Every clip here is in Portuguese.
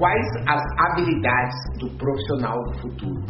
Quais as habilidades do profissional do futuro?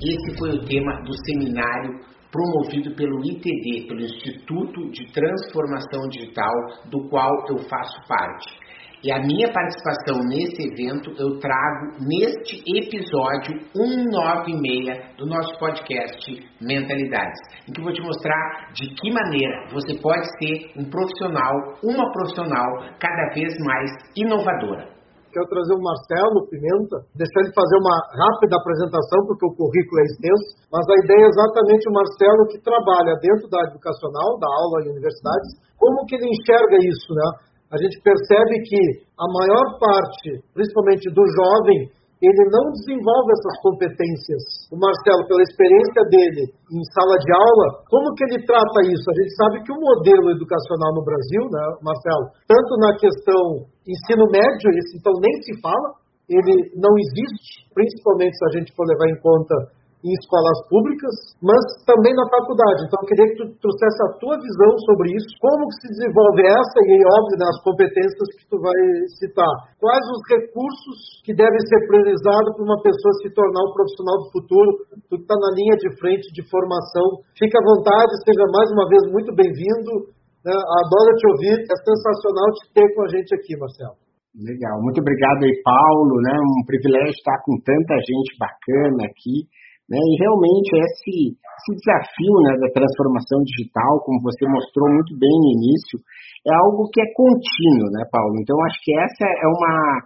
Esse foi o tema do seminário promovido pelo ITD, pelo Instituto de Transformação Digital, do qual eu faço parte. E a minha participação nesse evento eu trago neste episódio 196 do nosso podcast Mentalidades, em que eu vou te mostrar de que maneira você pode ser um profissional, uma profissional cada vez mais inovadora. Quero trazer o Marcelo Pimenta, deixar ele fazer uma rápida apresentação, porque o currículo é extenso, mas a ideia é exatamente o Marcelo que trabalha dentro da educacional, da aula em universidades, como que ele enxerga isso, né? A gente percebe que a maior parte, principalmente do jovem, ele não desenvolve essas competências. O Marcelo, pela experiência dele em sala de aula, como que ele trata isso? A gente sabe que o modelo educacional no Brasil, né, Marcelo, tanto na questão ensino médio, esse então nem se fala, ele não existe, principalmente se a gente for levar em conta em escolas públicas, mas também na faculdade. Então, eu queria que tu trouxesse a tua visão sobre isso, como que se desenvolve essa e, óbvio, nas competências que tu vai citar. Quais os recursos que devem ser priorizados para uma pessoa se tornar um profissional do futuro? Tu que está na linha de frente de formação, fica à vontade, seja mais uma vez muito bem-vindo. Né? Adoro te ouvir, é sensacional te ter com a gente aqui, Marcelo. Legal, muito obrigado aí, Paulo, né? Um privilégio estar com tanta gente bacana aqui. Né? E realmente esse, esse desafio né, da transformação digital, como você mostrou muito bem no início, é algo que é contínuo, né, Paulo? Então acho que essa é uma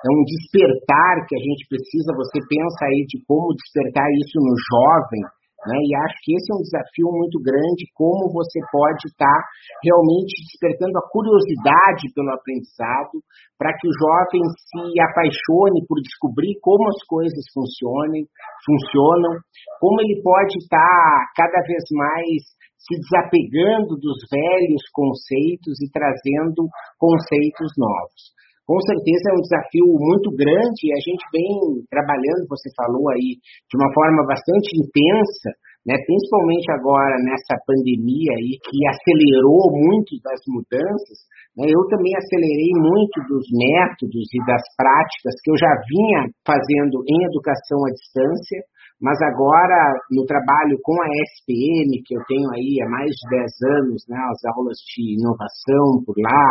é um despertar que a gente precisa. Você pensa aí de como despertar isso no jovem, né? E acho que esse é um desafio muito grande, como você pode estar realmente despertando a curiosidade pelo aprendizado, para que o jovem se apaixone por descobrir como as coisas funcionem, funcionam, como ele pode estar cada vez mais se desapegando dos velhos conceitos e trazendo conceitos novos com certeza é um desafio muito grande e a gente vem trabalhando, você falou aí, de uma forma bastante intensa, né, principalmente agora nessa pandemia aí que acelerou muito das mudanças, né, eu também acelerei muito dos métodos e das práticas que eu já vinha fazendo em educação à distância, mas agora no trabalho com a SPM, que eu tenho aí há mais de 10 anos, né, as aulas de inovação por lá,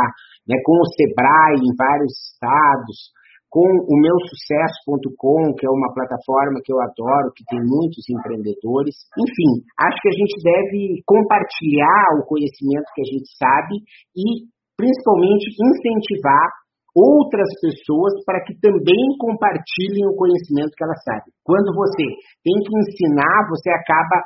né, com o Sebrae em vários estados, com o meu sucesso.com, que é uma plataforma que eu adoro, que tem muitos empreendedores. Enfim, acho que a gente deve compartilhar o conhecimento que a gente sabe e principalmente incentivar outras pessoas para que também compartilhem o conhecimento que elas sabem. Quando você tem que ensinar, você acaba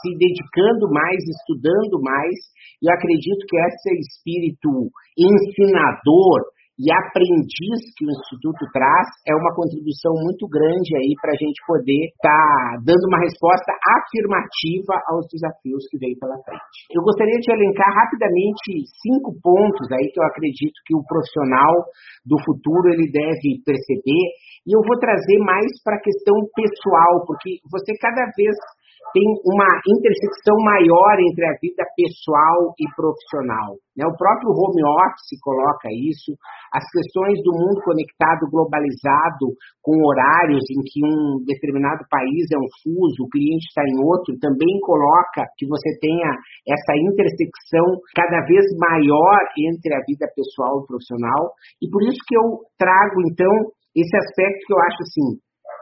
se dedicando mais, estudando mais, e acredito que esse espírito ensinador e aprendiz que o Instituto traz é uma contribuição muito grande aí para a gente poder estar tá dando uma resposta afirmativa aos desafios que vem pela frente. Eu gostaria de elencar rapidamente cinco pontos aí que eu acredito que o profissional do futuro ele deve perceber e eu vou trazer mais para a questão pessoal, porque você cada vez tem uma intersecção maior entre a vida pessoal e profissional. Né? O próprio home office coloca isso, as questões do mundo conectado, globalizado, com horários em que um determinado país é um fuso, o cliente está em outro, também coloca que você tenha essa intersecção cada vez maior entre a vida pessoal e profissional. E por isso que eu trago, então, esse aspecto que eu acho assim,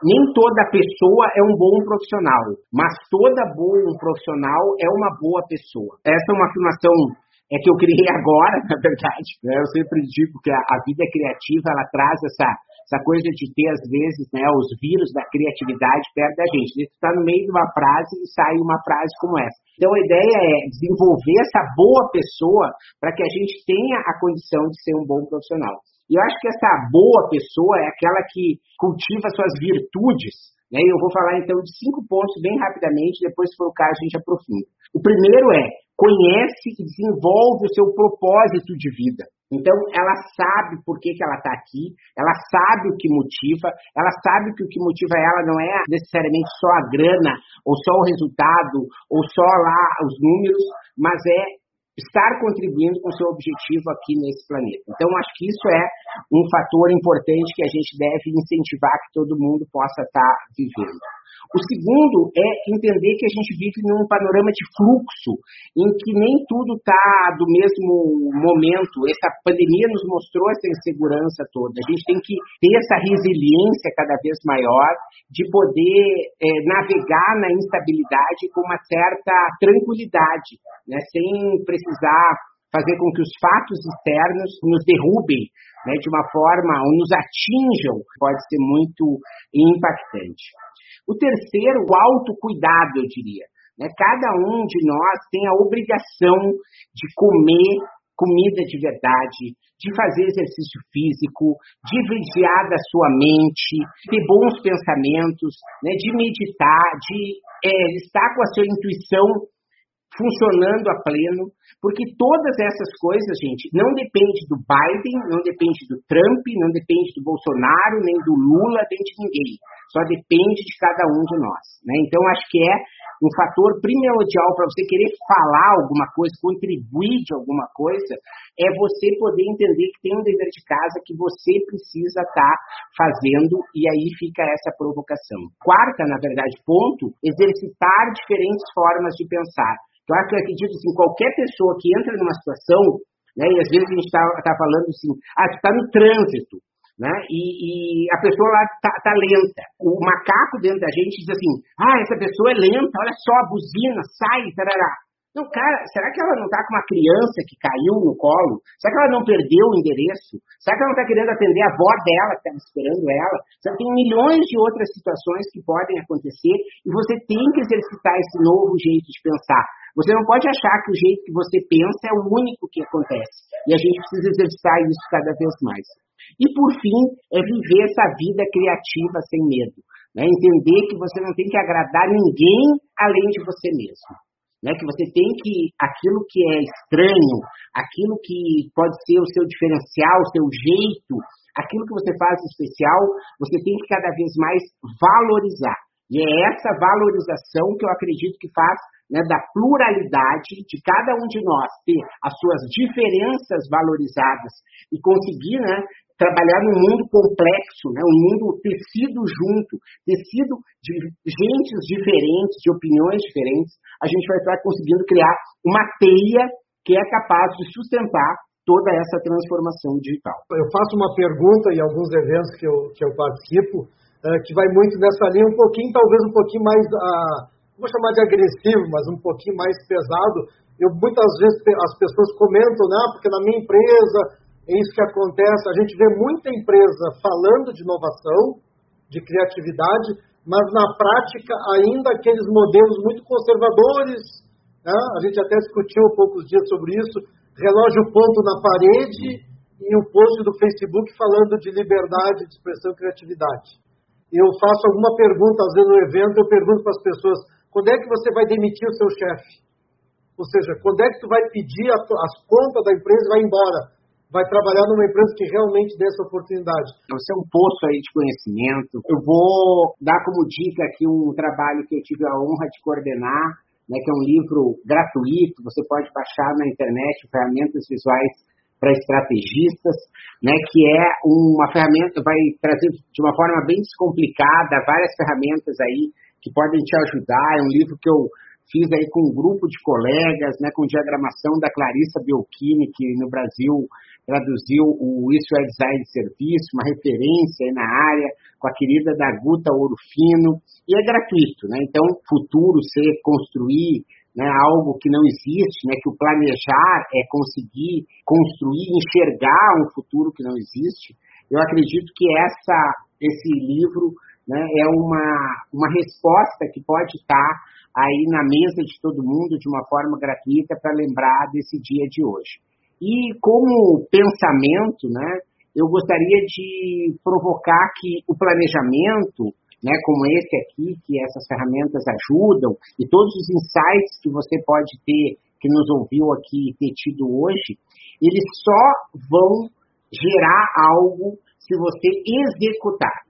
nem toda pessoa é um bom profissional, mas toda boa profissional é uma boa pessoa. Essa é uma afirmação é que eu criei agora, na verdade. Né? Eu sempre digo que a, a vida criativa ela traz essa, essa coisa de ter, às vezes, né, os vírus da criatividade perto da gente. Você está no meio de uma frase e sai uma frase como essa. Então, a ideia é desenvolver essa boa pessoa para que a gente tenha a condição de ser um bom profissional. E eu acho que essa boa pessoa é aquela que cultiva suas virtudes. Né? E eu vou falar então de cinco pontos bem rapidamente, depois, se for o caso, a gente aprofunda. O primeiro é conhece e desenvolve o seu propósito de vida. Então, ela sabe por que, que ela está aqui, ela sabe o que motiva, ela sabe que o que motiva ela não é necessariamente só a grana, ou só o resultado, ou só lá os números, mas é estar contribuindo com o seu objetivo aqui nesse planeta. Então, acho que isso é um fator importante que a gente deve incentivar que todo mundo possa estar vivendo. O segundo é entender que a gente vive num panorama de fluxo, em que nem tudo está do mesmo momento. Essa pandemia nos mostrou essa insegurança toda. A gente tem que ter essa resiliência cada vez maior de poder é, navegar na instabilidade com uma certa tranquilidade, né, sem precisar fazer com que os fatos externos nos derrubem né, de uma forma ou nos atinjam, pode ser muito impactante. O terceiro, o autocuidado, eu diria. Né? Cada um de nós tem a obrigação de comer comida de verdade, de fazer exercício físico, de vigiar da sua mente, ter bons pensamentos, né? de meditar, de é, estar com a sua intuição funcionando a pleno, porque todas essas coisas, gente, não depende do Biden, não depende do Trump, não depende do Bolsonaro, nem do Lula, nem de ninguém. Só depende de cada um de nós. Né? Então, acho que é um fator primordial para você querer falar alguma coisa, contribuir de alguma coisa, é você poder entender que tem um dever de casa que você precisa estar tá fazendo, e aí fica essa provocação. Quarta, na verdade, ponto, exercitar diferentes formas de pensar. Claro que eu acredito assim, qualquer pessoa que entra numa situação, né, e às vezes a gente está tá falando assim, ah, tu está no trânsito, né, e, e a pessoa lá está tá lenta. O macaco dentro da gente diz assim, ah, essa pessoa é lenta, olha só, a buzina, sai, tarará. Não, cara, será que ela não está com uma criança que caiu no colo? Será que ela não perdeu o endereço? Será que ela não está querendo atender a avó dela que estava esperando ela? Será que tem milhões de outras situações que podem acontecer e você tem que exercitar esse novo jeito de pensar. Você não pode achar que o jeito que você pensa é o único que acontece. E a gente precisa exercitar isso cada vez mais. E, por fim, é viver essa vida criativa sem medo. Né? Entender que você não tem que agradar ninguém além de você mesmo. Né? Que você tem que, aquilo que é estranho, aquilo que pode ser o seu diferencial, o seu jeito, aquilo que você faz especial, você tem que cada vez mais valorizar. E é essa valorização que eu acredito que faz né, da pluralidade de cada um de nós ter as suas diferenças valorizadas e conseguir né, trabalhar num mundo complexo, né, um mundo tecido junto, tecido de gentes diferentes, de opiniões diferentes, a gente vai estar conseguindo criar uma teia que é capaz de sustentar toda essa transformação digital. Eu faço uma pergunta em alguns eventos que eu, que eu participo, que vai muito nessa linha, um pouquinho, talvez um pouquinho mais uh, vou chamar de agressivo, mas um pouquinho mais pesado. Eu muitas vezes as pessoas comentam, né, porque na minha empresa é isso que acontece. A gente vê muita empresa falando de inovação, de criatividade, mas na prática ainda aqueles modelos muito conservadores. Né? A gente até discutiu há poucos dias sobre isso. Relógio ponto na parede e o post do Facebook falando de liberdade de expressão e criatividade. Eu faço alguma pergunta, às vezes no evento, eu pergunto para as pessoas, quando é que você vai demitir o seu chefe? Ou seja, quando é que tu vai pedir as contas da empresa e vai embora? Vai trabalhar numa empresa que realmente dê essa oportunidade. Você é um poço aí de conhecimento. Eu vou dar como dica aqui um trabalho que eu tive a honra de coordenar, né, que é um livro gratuito, você pode baixar na internet, ferramentas visuais para estrategistas, né, que é uma ferramenta, vai trazer de uma forma bem descomplicada várias ferramentas aí que podem te ajudar. É um livro que eu fiz aí com um grupo de colegas, né, com diagramação da Clarissa Biolchini, que no Brasil traduziu o Isso é Design de Serviço, uma referência aí na área, com a querida da Guta Orofino, e é gratuito, né? Então, futuro ser construir né, algo que não existe, né, que o planejar é conseguir construir, enxergar um futuro que não existe. Eu acredito que essa, esse livro né, é uma, uma resposta que pode estar aí na mesa de todo mundo de uma forma gratuita para lembrar desse dia de hoje. E como pensamento, né, eu gostaria de provocar que o planejamento, né, como esse aqui, que essas ferramentas ajudam, e todos os insights que você pode ter, que nos ouviu aqui ter tido hoje, eles só vão gerar algo se você executar.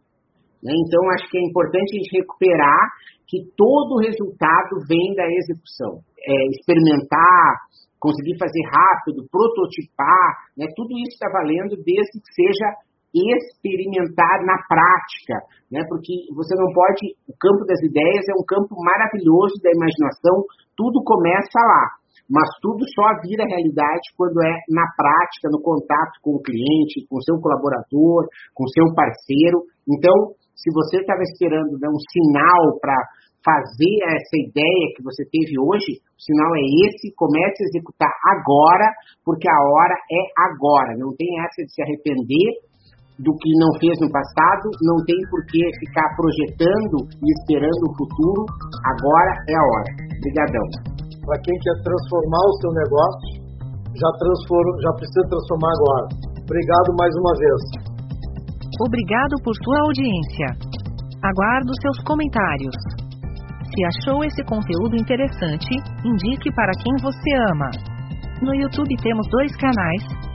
Né? Então, acho que é importante a gente recuperar que todo resultado vem da execução. É, experimentar, conseguir fazer rápido, prototipar, né? tudo isso está valendo desde que seja experimentar na prática, né? porque você não pode, o campo das ideias é um campo maravilhoso da imaginação, tudo começa lá, mas tudo só vira realidade quando é na prática, no contato com o cliente, com o seu colaborador, com o seu parceiro. Então, se você estava esperando né, um sinal para fazer essa ideia que você teve hoje, o sinal é esse, comece a executar agora, porque a hora é agora. Não tem essa de se arrepender do que não fez no passado, não tem por que ficar projetando e esperando o futuro. Agora é a hora. Obrigadão. Para quem quer transformar o seu negócio, já, transforma, já precisa transformar agora. Obrigado mais uma vez. Obrigado por sua audiência. Aguardo seus comentários. Se achou esse conteúdo interessante, indique para quem você ama. No YouTube temos dois canais,